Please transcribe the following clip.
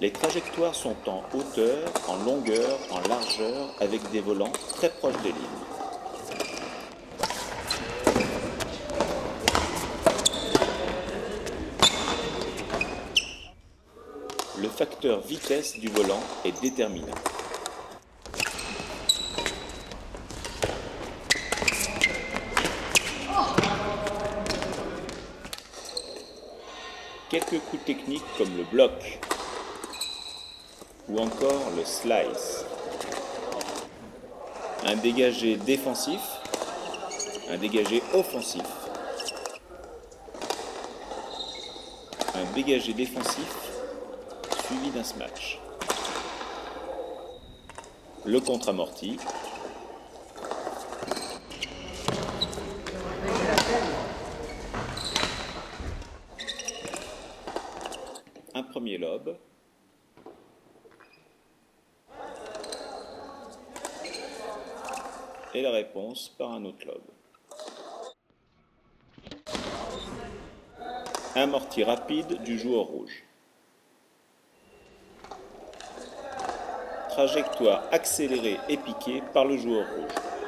Les trajectoires sont en hauteur, en longueur, en largeur, avec des volants très proches des lignes. Le facteur vitesse du volant est déterminant. Quelques coups techniques comme le bloc ou encore le slice. Un dégagé défensif, un dégagé offensif. Un dégagé défensif suivi d'un smash. Le contre-amorti. Un premier lobe. Et la réponse par un autre lobe. Amorti rapide du joueur rouge. Trajectoire accélérée et piquée par le joueur rouge.